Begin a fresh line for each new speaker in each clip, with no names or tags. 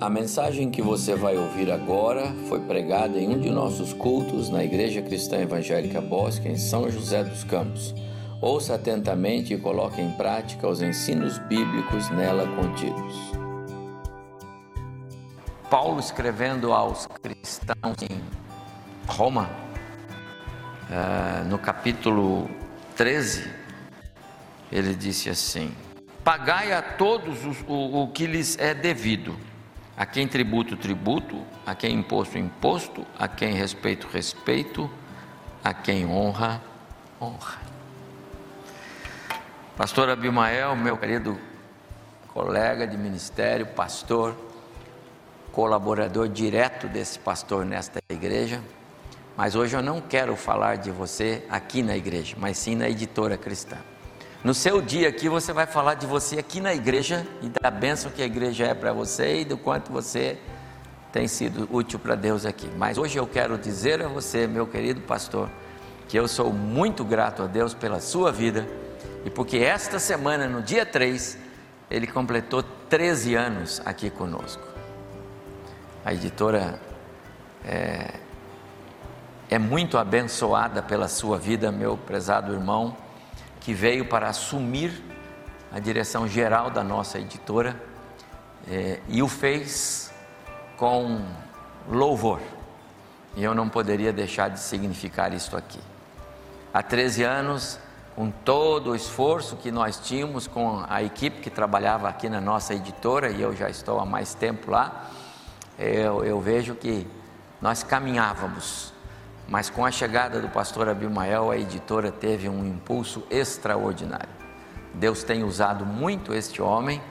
A mensagem que você vai ouvir agora foi pregada em um de nossos cultos na Igreja Cristã Evangélica Bosque, em São José dos Campos. Ouça atentamente e coloque em prática os ensinos bíblicos nela contidos. Paulo escrevendo aos cristãos em Roma, eh, no capítulo 13, ele disse assim: Pagai a todos o, o que lhes é devido a quem tributo, tributo, a quem imposto, imposto, a quem respeito, respeito, a quem honra, honra. Pastor Abimael, meu querido colega de ministério, pastor, colaborador direto desse pastor nesta igreja, mas hoje eu não quero falar de você aqui na igreja, mas sim na editora cristã. No seu dia aqui, você vai falar de você aqui na igreja e da bênção que a igreja é para você e do quanto você tem sido útil para Deus aqui. Mas hoje eu quero dizer a você, meu querido pastor, que eu sou muito grato a Deus pela sua vida e porque esta semana, no dia 3, ele completou 13 anos aqui conosco. A editora é, é muito abençoada pela sua vida, meu prezado irmão que veio para assumir a direção geral da nossa editora eh, e o fez com louvor. E eu não poderia deixar de significar isto aqui. Há 13 anos, com todo o esforço que nós tínhamos com a equipe que trabalhava aqui na nossa editora, e eu já estou há mais tempo lá, eu, eu vejo que nós caminhávamos mas com a chegada do pastor Abimael, a editora teve um impulso extraordinário. Deus tem usado muito este homem,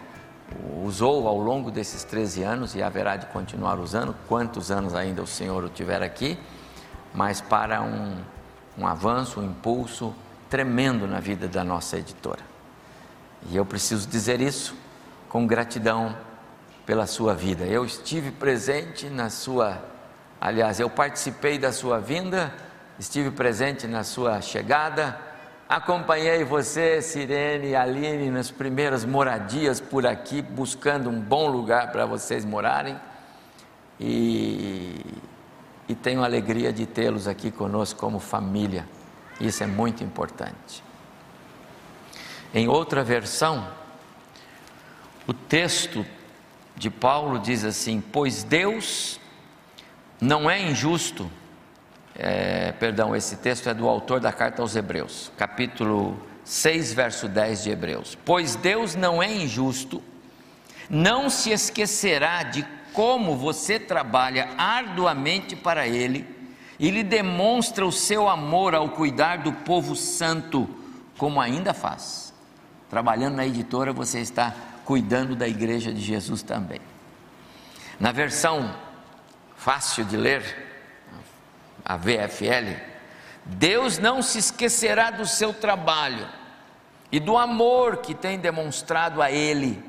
usou ao longo desses 13 anos e haverá de continuar usando, quantos anos ainda o Senhor o tiver aqui, mas para um, um avanço, um impulso tremendo na vida da nossa editora. E eu preciso dizer isso com gratidão pela sua vida. Eu estive presente na sua Aliás, eu participei da sua vinda, estive presente na sua chegada, acompanhei você, Sirene e Aline, nas primeiras moradias por aqui, buscando um bom lugar para vocês morarem. E, e tenho alegria de tê-los aqui conosco como família. Isso é muito importante. Em outra versão, o texto de Paulo diz assim: Pois Deus não é injusto, é, perdão, esse texto é do autor da carta aos Hebreus, capítulo 6, verso 10 de Hebreus. Pois Deus não é injusto, não se esquecerá de como você trabalha arduamente para Ele e lhe demonstra o seu amor ao cuidar do povo santo, como ainda faz. Trabalhando na editora, você está cuidando da igreja de Jesus também. Na versão fácil de ler, a VFL, Deus não se esquecerá do seu trabalho e do amor que tem demonstrado a Ele,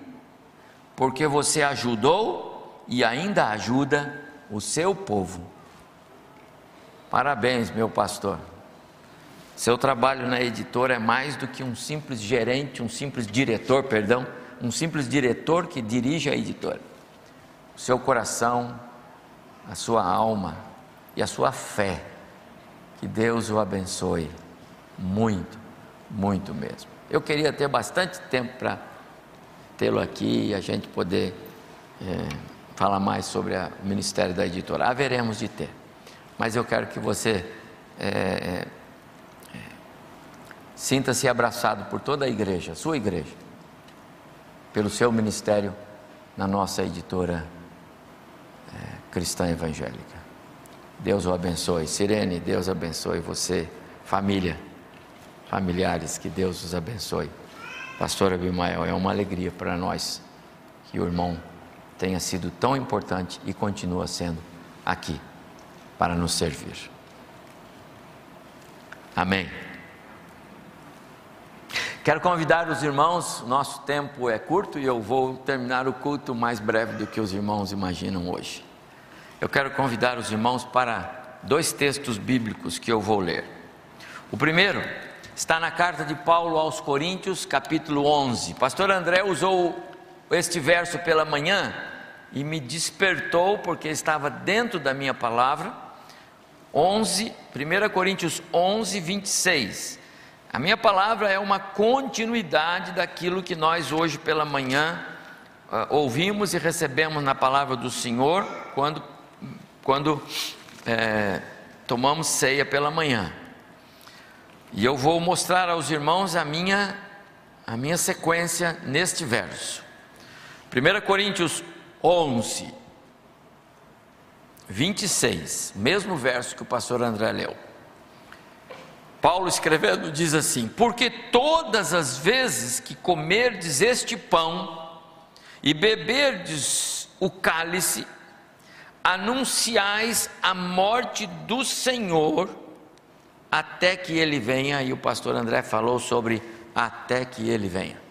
porque você ajudou e ainda ajuda o seu povo. Parabéns, meu pastor. Seu trabalho na editora é mais do que um simples gerente, um simples diretor, perdão, um simples diretor que dirige a editora. O seu coração, a sua alma e a sua fé. Que Deus o abençoe muito, muito mesmo. Eu queria ter bastante tempo para tê-lo aqui e a gente poder é, falar mais sobre o ministério da editora. Haveremos de ter, mas eu quero que você é, é, sinta-se abraçado por toda a igreja, sua igreja, pelo seu ministério na nossa editora cristã evangélica. Deus o abençoe. Sirene, Deus abençoe você, família, familiares, que Deus os abençoe. Pastor Abimael, é uma alegria para nós que o irmão tenha sido tão importante e continua sendo aqui para nos servir. Amém. Quero convidar os irmãos, nosso tempo é curto e eu vou terminar o culto mais breve do que os irmãos imaginam hoje eu quero convidar os irmãos para dois textos bíblicos que eu vou ler. O primeiro está na carta de Paulo aos Coríntios, capítulo 11. Pastor André usou este verso pela manhã e me despertou porque estava dentro da minha palavra. 11, 1 Coríntios 11, 26. A minha palavra é uma continuidade daquilo que nós hoje pela manhã uh, ouvimos e recebemos na palavra do Senhor quando, quando é, tomamos ceia pela manhã. E eu vou mostrar aos irmãos a minha, a minha sequência neste verso. 1 Coríntios 11, 26, mesmo verso que o pastor André leu. Paulo escrevendo diz assim: Porque todas as vezes que comerdes este pão e beberdes o cálice, anunciais a morte do Senhor até que ele venha, e o pastor André falou sobre até que ele venha.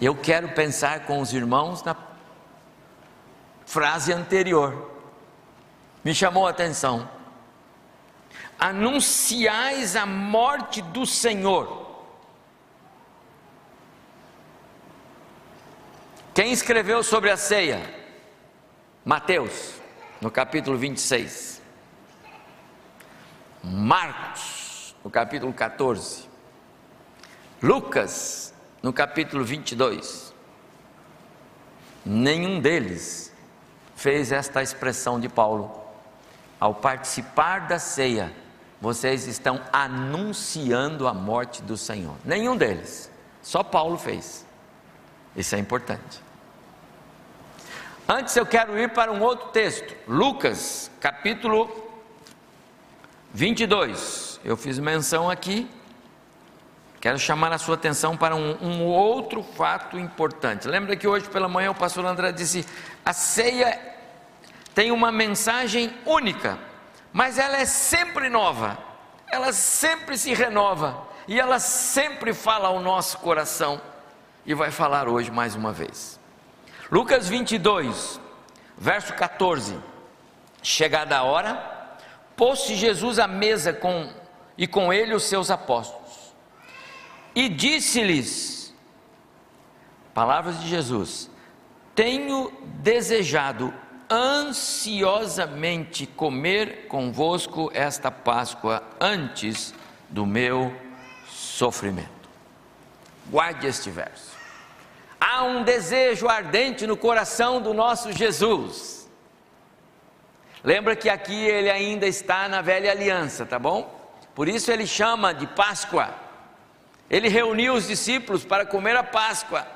Eu quero pensar com os irmãos na frase anterior, me chamou a atenção. Anunciais a morte do Senhor. Quem escreveu sobre a ceia? Mateus, no capítulo 26. Marcos, no capítulo 14, Lucas, no capítulo 22. Nenhum deles fez esta expressão de Paulo. Ao participar da ceia, vocês estão anunciando a morte do Senhor. Nenhum deles, só Paulo fez. Isso é importante. Antes eu quero ir para um outro texto, Lucas, capítulo 22, eu fiz menção aqui, quero chamar a sua atenção para um, um, outro fato importante. Lembra que hoje pela manhã o pastor André disse: a ceia tem uma mensagem única, mas ela é sempre nova, ela sempre se renova e ela sempre fala ao nosso coração e vai falar hoje mais uma vez. Lucas 22, verso 14: Chegada a hora, pôs-se Jesus à mesa com e com ele os seus apóstolos. E disse-lhes, palavras de Jesus: Tenho desejado ansiosamente comer convosco esta Páscoa antes do meu sofrimento. Guarde este verso. Há um desejo ardente no coração do nosso Jesus Lembra que aqui ele ainda está na velha aliança, tá bom? Por isso ele chama de Páscoa. Ele reuniu os discípulos para comer a Páscoa.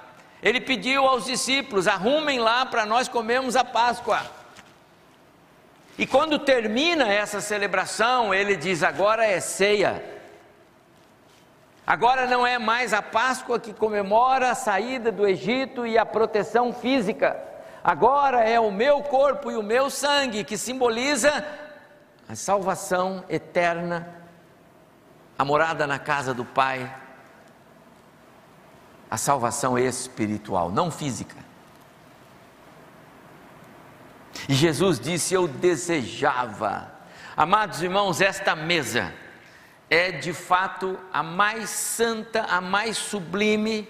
Ele pediu aos discípulos: arrumem lá para nós comermos a Páscoa. E quando termina essa celebração, ele diz: agora é ceia. Agora não é mais a Páscoa que comemora a saída do Egito e a proteção física Agora é o meu corpo e o meu sangue que simboliza a salvação eterna, a morada na casa do Pai, a salvação espiritual, não física. E Jesus disse: Eu desejava, amados irmãos, esta mesa é de fato a mais santa, a mais sublime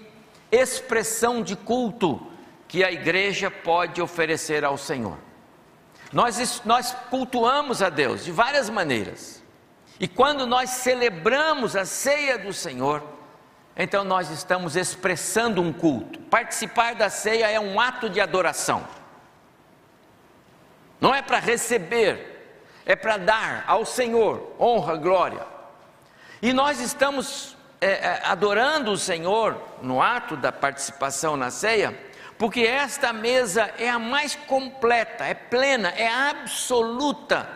expressão de culto que a igreja pode oferecer ao Senhor. Nós, nós cultuamos a Deus de várias maneiras, e quando nós celebramos a ceia do Senhor, então nós estamos expressando um culto. Participar da ceia é um ato de adoração, não é para receber, é para dar ao Senhor honra, glória. E nós estamos é, é, adorando o Senhor no ato da participação na ceia, porque esta mesa é a mais completa, é plena, é absoluta,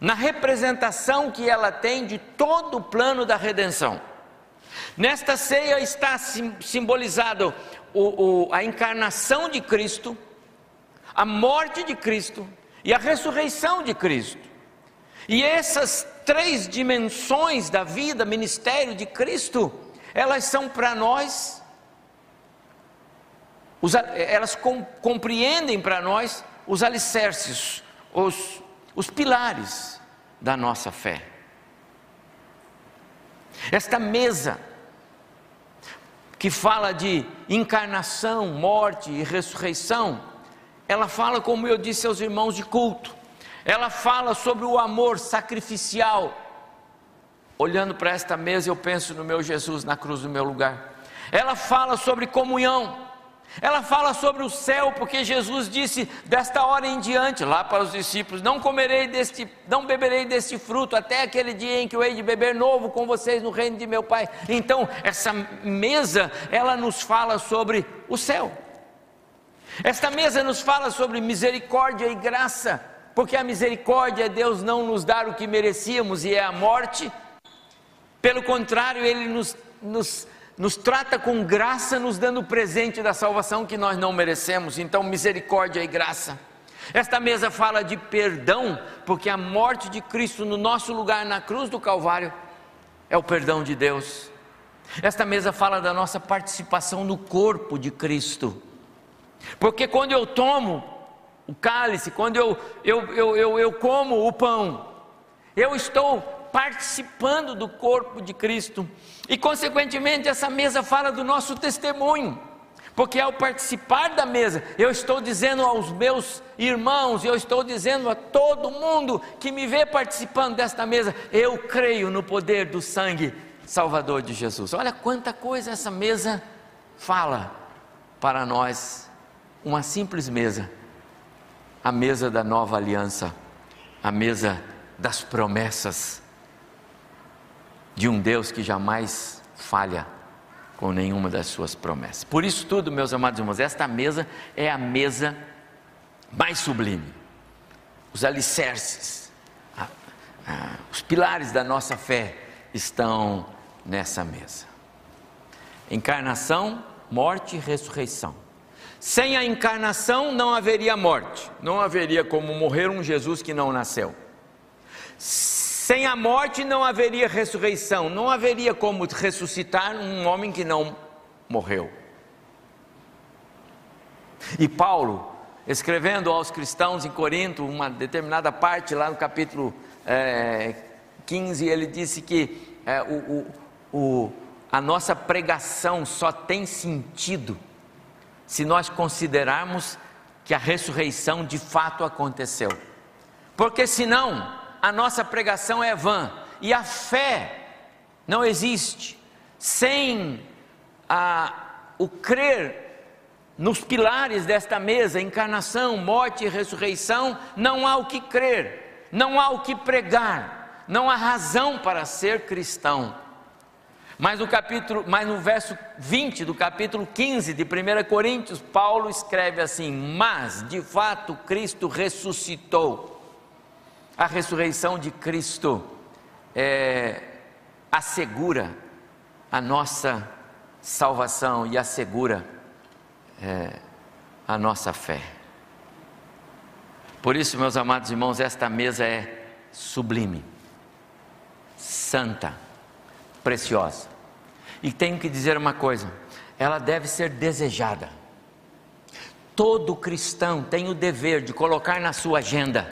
na representação que ela tem de todo o plano da redenção. Nesta ceia está simbolizado o, o, a encarnação de Cristo, a morte de Cristo e a ressurreição de Cristo. E essas três dimensões da vida, ministério de Cristo, elas são para nós os, elas com, compreendem para nós os alicerces, os, os pilares da nossa fé. Esta mesa que fala de encarnação, morte e ressurreição, ela fala, como eu disse aos irmãos de culto, ela fala sobre o amor sacrificial. Olhando para esta mesa, eu penso no meu Jesus na cruz do meu lugar. Ela fala sobre comunhão. Ela fala sobre o céu, porque Jesus disse desta hora em diante, lá para os discípulos: Não comerei deste, não beberei deste fruto, até aquele dia em que eu hei de beber novo com vocês no reino de meu Pai. Então, essa mesa, ela nos fala sobre o céu. Esta mesa nos fala sobre misericórdia e graça, porque a misericórdia é Deus não nos dar o que merecíamos e é a morte, pelo contrário, Ele nos, nos nos trata com graça, nos dando o presente da salvação que nós não merecemos. Então, misericórdia e graça. Esta mesa fala de perdão, porque a morte de Cristo no nosso lugar na cruz do Calvário é o perdão de Deus. Esta mesa fala da nossa participação no corpo de Cristo, porque quando eu tomo o cálice, quando eu, eu, eu, eu, eu como o pão, eu estou participando do corpo de Cristo. E, consequentemente, essa mesa fala do nosso testemunho. Porque ao participar da mesa, eu estou dizendo aos meus irmãos, eu estou dizendo a todo mundo que me vê participando desta mesa, eu creio no poder do sangue salvador de Jesus. Olha quanta coisa essa mesa fala para nós. Uma simples mesa, a mesa da nova aliança, a mesa das promessas de um Deus que jamais falha com nenhuma das suas promessas. Por isso tudo, meus amados irmãos, esta mesa é a mesa mais sublime. Os alicerces, a, a, os pilares da nossa fé estão nessa mesa. Encarnação, morte e ressurreição. Sem a encarnação não haveria morte, não haveria como morrer um Jesus que não nasceu. Sem a morte não haveria ressurreição, não haveria como ressuscitar um homem que não morreu. E Paulo, escrevendo aos cristãos em Corinto, uma determinada parte lá no capítulo é, 15, ele disse que é, o, o, o, a nossa pregação só tem sentido se nós considerarmos que a ressurreição de fato aconteceu. Porque senão, a nossa pregação é vã e a fé não existe sem a, o crer nos pilares desta mesa, encarnação, morte e ressurreição, não há o que crer, não há o que pregar, não há razão para ser cristão. Mas no capítulo, mas no verso 20 do capítulo 15 de 1 Coríntios, Paulo escreve assim: "Mas de fato Cristo ressuscitou a ressurreição de Cristo é, assegura a nossa salvação e assegura é, a nossa fé. Por isso, meus amados irmãos, esta mesa é sublime, santa, preciosa. E tenho que dizer uma coisa: ela deve ser desejada. Todo cristão tem o dever de colocar na sua agenda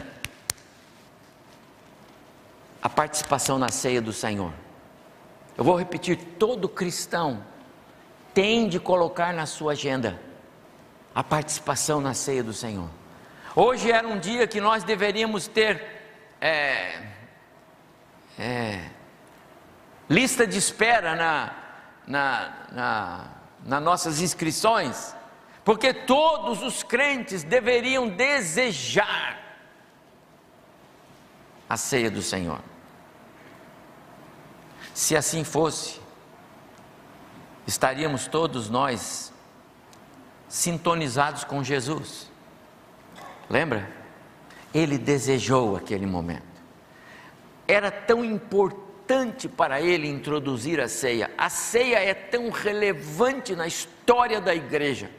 a participação na ceia do Senhor. Eu vou repetir: todo cristão tem de colocar na sua agenda a participação na ceia do Senhor. Hoje era um dia que nós deveríamos ter é, é, lista de espera na, na, na, nas nossas inscrições, porque todos os crentes deveriam desejar a ceia do Senhor. Se assim fosse, estaríamos todos nós sintonizados com Jesus. Lembra? Ele desejou aquele momento. Era tão importante para ele introduzir a ceia. A ceia é tão relevante na história da igreja,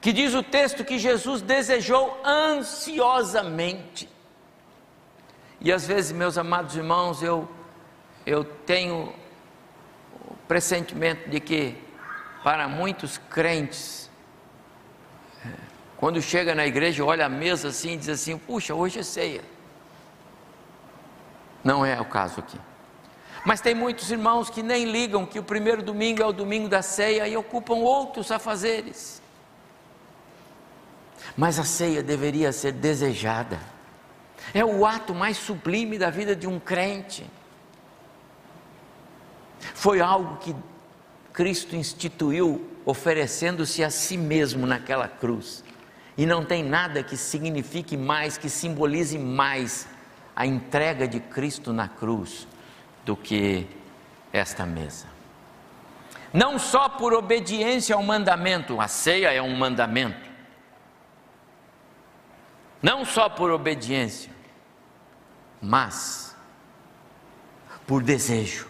que diz o texto que Jesus desejou ansiosamente. E às vezes, meus amados irmãos, eu eu tenho o pressentimento de que, para muitos crentes, é, quando chega na igreja, olha a mesa assim e diz assim: puxa, hoje é ceia. Não é o caso aqui. Mas tem muitos irmãos que nem ligam que o primeiro domingo é o domingo da ceia e ocupam outros afazeres. Mas a ceia deveria ser desejada. É o ato mais sublime da vida de um crente. Foi algo que Cristo instituiu, oferecendo-se a si mesmo naquela cruz. E não tem nada que signifique mais, que simbolize mais a entrega de Cristo na cruz do que esta mesa. Não só por obediência ao mandamento, a ceia é um mandamento. Não só por obediência, mas por desejo,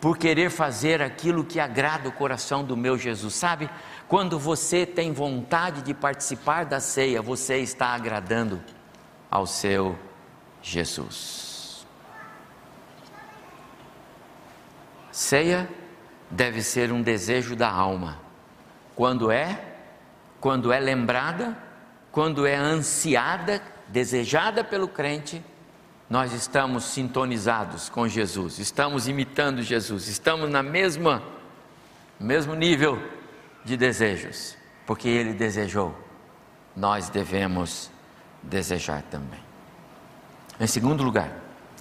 por querer fazer aquilo que agrada o coração do meu Jesus. Sabe, quando você tem vontade de participar da ceia, você está agradando ao seu Jesus. Ceia deve ser um desejo da alma. Quando é? Quando é lembrada, quando é ansiada, desejada pelo crente, nós estamos sintonizados com Jesus, estamos imitando Jesus, estamos na mesma mesmo nível de desejos, porque ele desejou. Nós devemos desejar também. Em segundo lugar,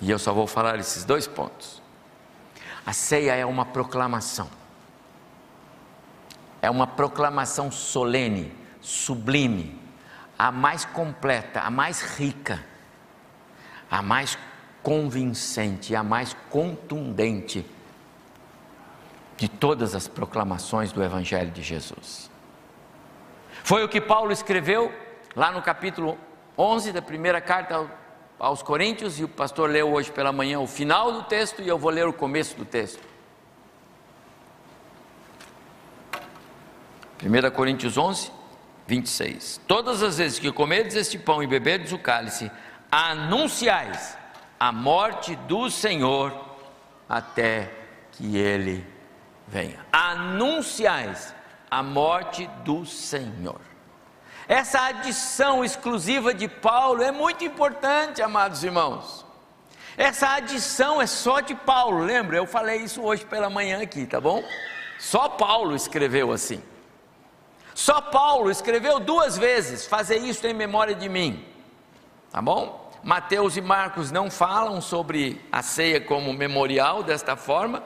e eu só vou falar esses dois pontos. A ceia é uma proclamação. É uma proclamação solene, sublime, a mais completa, a mais rica, a mais convincente, a mais contundente de todas as proclamações do Evangelho de Jesus. Foi o que Paulo escreveu lá no capítulo 11 da primeira carta aos Coríntios, e o pastor leu hoje pela manhã o final do texto e eu vou ler o começo do texto. 1 Coríntios 11, 26. Todas as vezes que comerdes este pão e beberdes o cálice, anunciais a morte do Senhor até que ele venha. Anunciais a morte do Senhor. Essa adição exclusiva de Paulo é muito importante, amados irmãos. Essa adição é só de Paulo, lembra? Eu falei isso hoje pela manhã aqui, tá bom? Só Paulo escreveu assim. Só Paulo escreveu duas vezes: fazer isso em memória de mim, tá bom? Mateus e Marcos não falam sobre a ceia como memorial desta forma,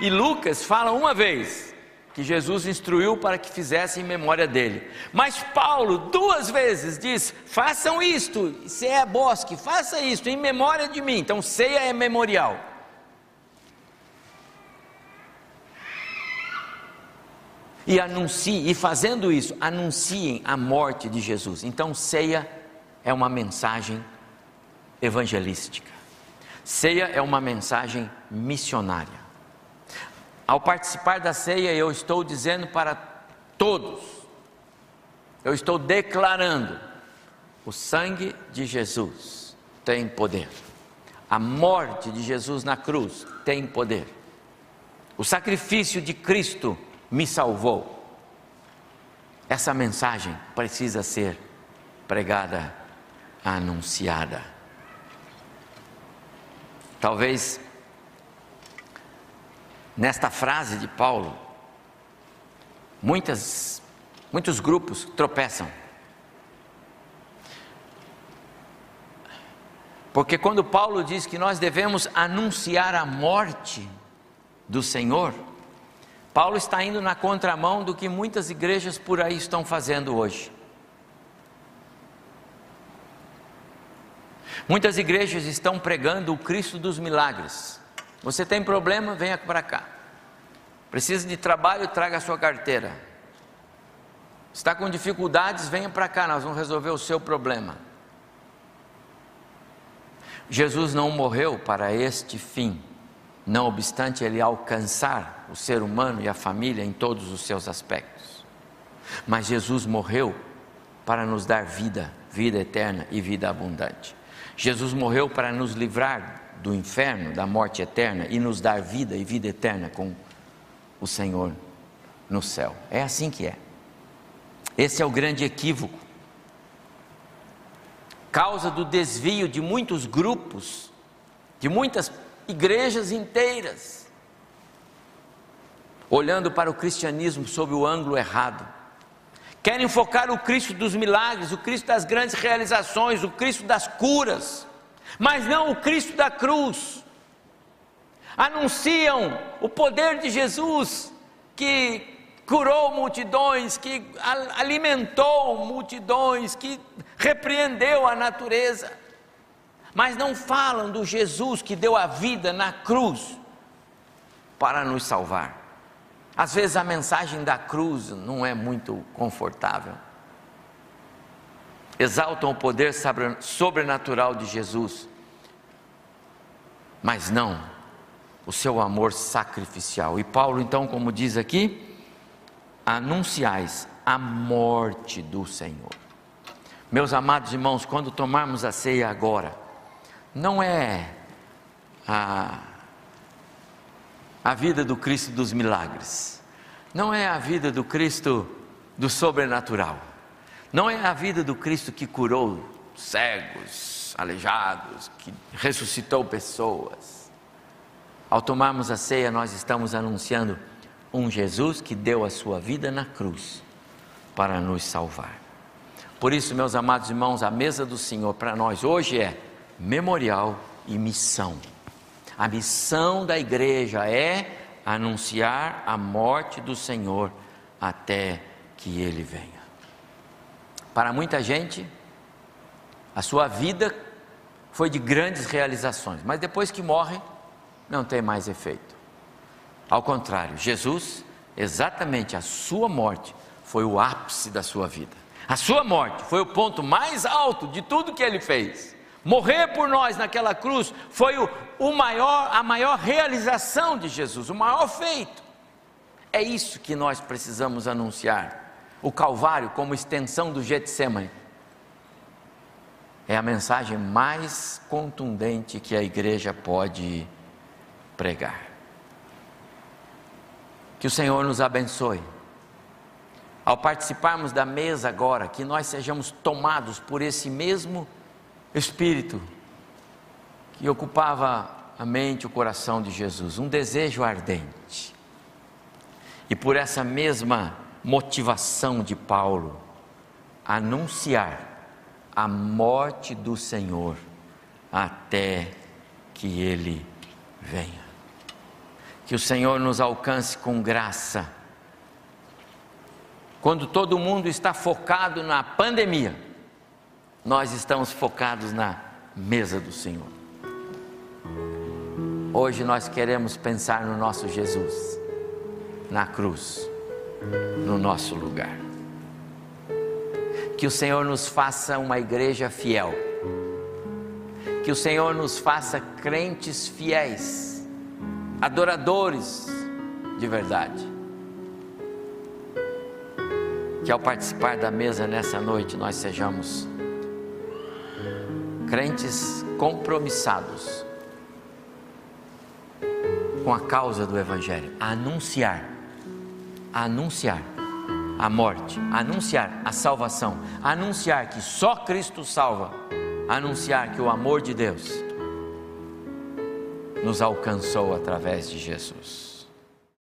e Lucas fala uma vez, que Jesus instruiu para que fizessem em memória dele. Mas Paulo duas vezes diz: façam isto, se é bosque, faça isto em memória de mim. Então ceia é memorial. E anuncie, e fazendo isso, anunciem a morte de Jesus. Então ceia é uma mensagem evangelística. Ceia é uma mensagem missionária. Ao participar da ceia, eu estou dizendo para todos, eu estou declarando: o sangue de Jesus tem poder, a morte de Jesus na cruz tem poder, o sacrifício de Cristo me salvou. Essa mensagem precisa ser pregada, anunciada. Talvez nesta frase de Paulo, muitas, muitos grupos tropeçam. Porque quando Paulo diz que nós devemos anunciar a morte do Senhor, Paulo está indo na contramão do que muitas igrejas por aí estão fazendo hoje. Muitas igrejas estão pregando o Cristo dos milagres. Você tem problema, venha para cá. Precisa de trabalho, traga a sua carteira. Está com dificuldades, venha para cá, nós vamos resolver o seu problema. Jesus não morreu para este fim, não obstante ele alcançar o ser humano e a família em todos os seus aspectos. Mas Jesus morreu para nos dar vida, vida eterna e vida abundante. Jesus morreu para nos livrar do inferno, da morte eterna e nos dar vida e vida eterna com o Senhor no céu. É assim que é. Esse é o grande equívoco. Causa do desvio de muitos grupos, de muitas igrejas inteiras, olhando para o cristianismo sob o ângulo errado. Querem focar o Cristo dos milagres, o Cristo das grandes realizações, o Cristo das curas, mas não o Cristo da cruz. Anunciam o poder de Jesus que curou multidões, que alimentou multidões, que repreendeu a natureza, mas não falam do Jesus que deu a vida na cruz para nos salvar. Às vezes a mensagem da cruz não é muito confortável. Exaltam o poder sobrenatural de Jesus, mas não o seu amor sacrificial. E Paulo, então, como diz aqui, anunciais a morte do Senhor. Meus amados irmãos, quando tomarmos a ceia agora, não é a, a vida do Cristo dos milagres, não é a vida do Cristo do sobrenatural, não é a vida do Cristo que curou cegos, aleijados, que ressuscitou pessoas. Ao tomarmos a ceia, nós estamos anunciando um Jesus que deu a sua vida na cruz para nos salvar. Por isso, meus amados irmãos, a mesa do Senhor para nós hoje é memorial e missão. A missão da igreja é anunciar a morte do Senhor até que ele venha. Para muita gente, a sua vida foi de grandes realizações, mas depois que morre, não tem mais efeito. Ao contrário, Jesus, exatamente a sua morte, foi o ápice da sua vida. A sua morte foi o ponto mais alto de tudo que ele fez. Morrer por nós naquela cruz foi o, o maior, a maior realização de Jesus, o maior feito. É isso que nós precisamos anunciar. O Calvário, como extensão do Getsemane, é a mensagem mais contundente que a igreja pode pregar. Que o Senhor nos abençoe. Ao participarmos da mesa agora, que nós sejamos tomados por esse mesmo Espírito que ocupava a mente, o coração de Jesus, um desejo ardente. E por essa mesma motivação de Paulo, anunciar a morte do Senhor até que ele venha. Que o Senhor nos alcance com graça. Quando todo mundo está focado na pandemia, nós estamos focados na mesa do Senhor. Hoje nós queremos pensar no nosso Jesus, na cruz, no nosso lugar. Que o Senhor nos faça uma igreja fiel. Que o Senhor nos faça crentes fiéis adoradores de verdade. Que ao participar da mesa nessa noite nós sejamos crentes compromissados com a causa do Evangelho, a anunciar, a anunciar a morte, a anunciar a salvação, a anunciar que só Cristo salva, anunciar que o amor de Deus nos alcançou através de Jesus.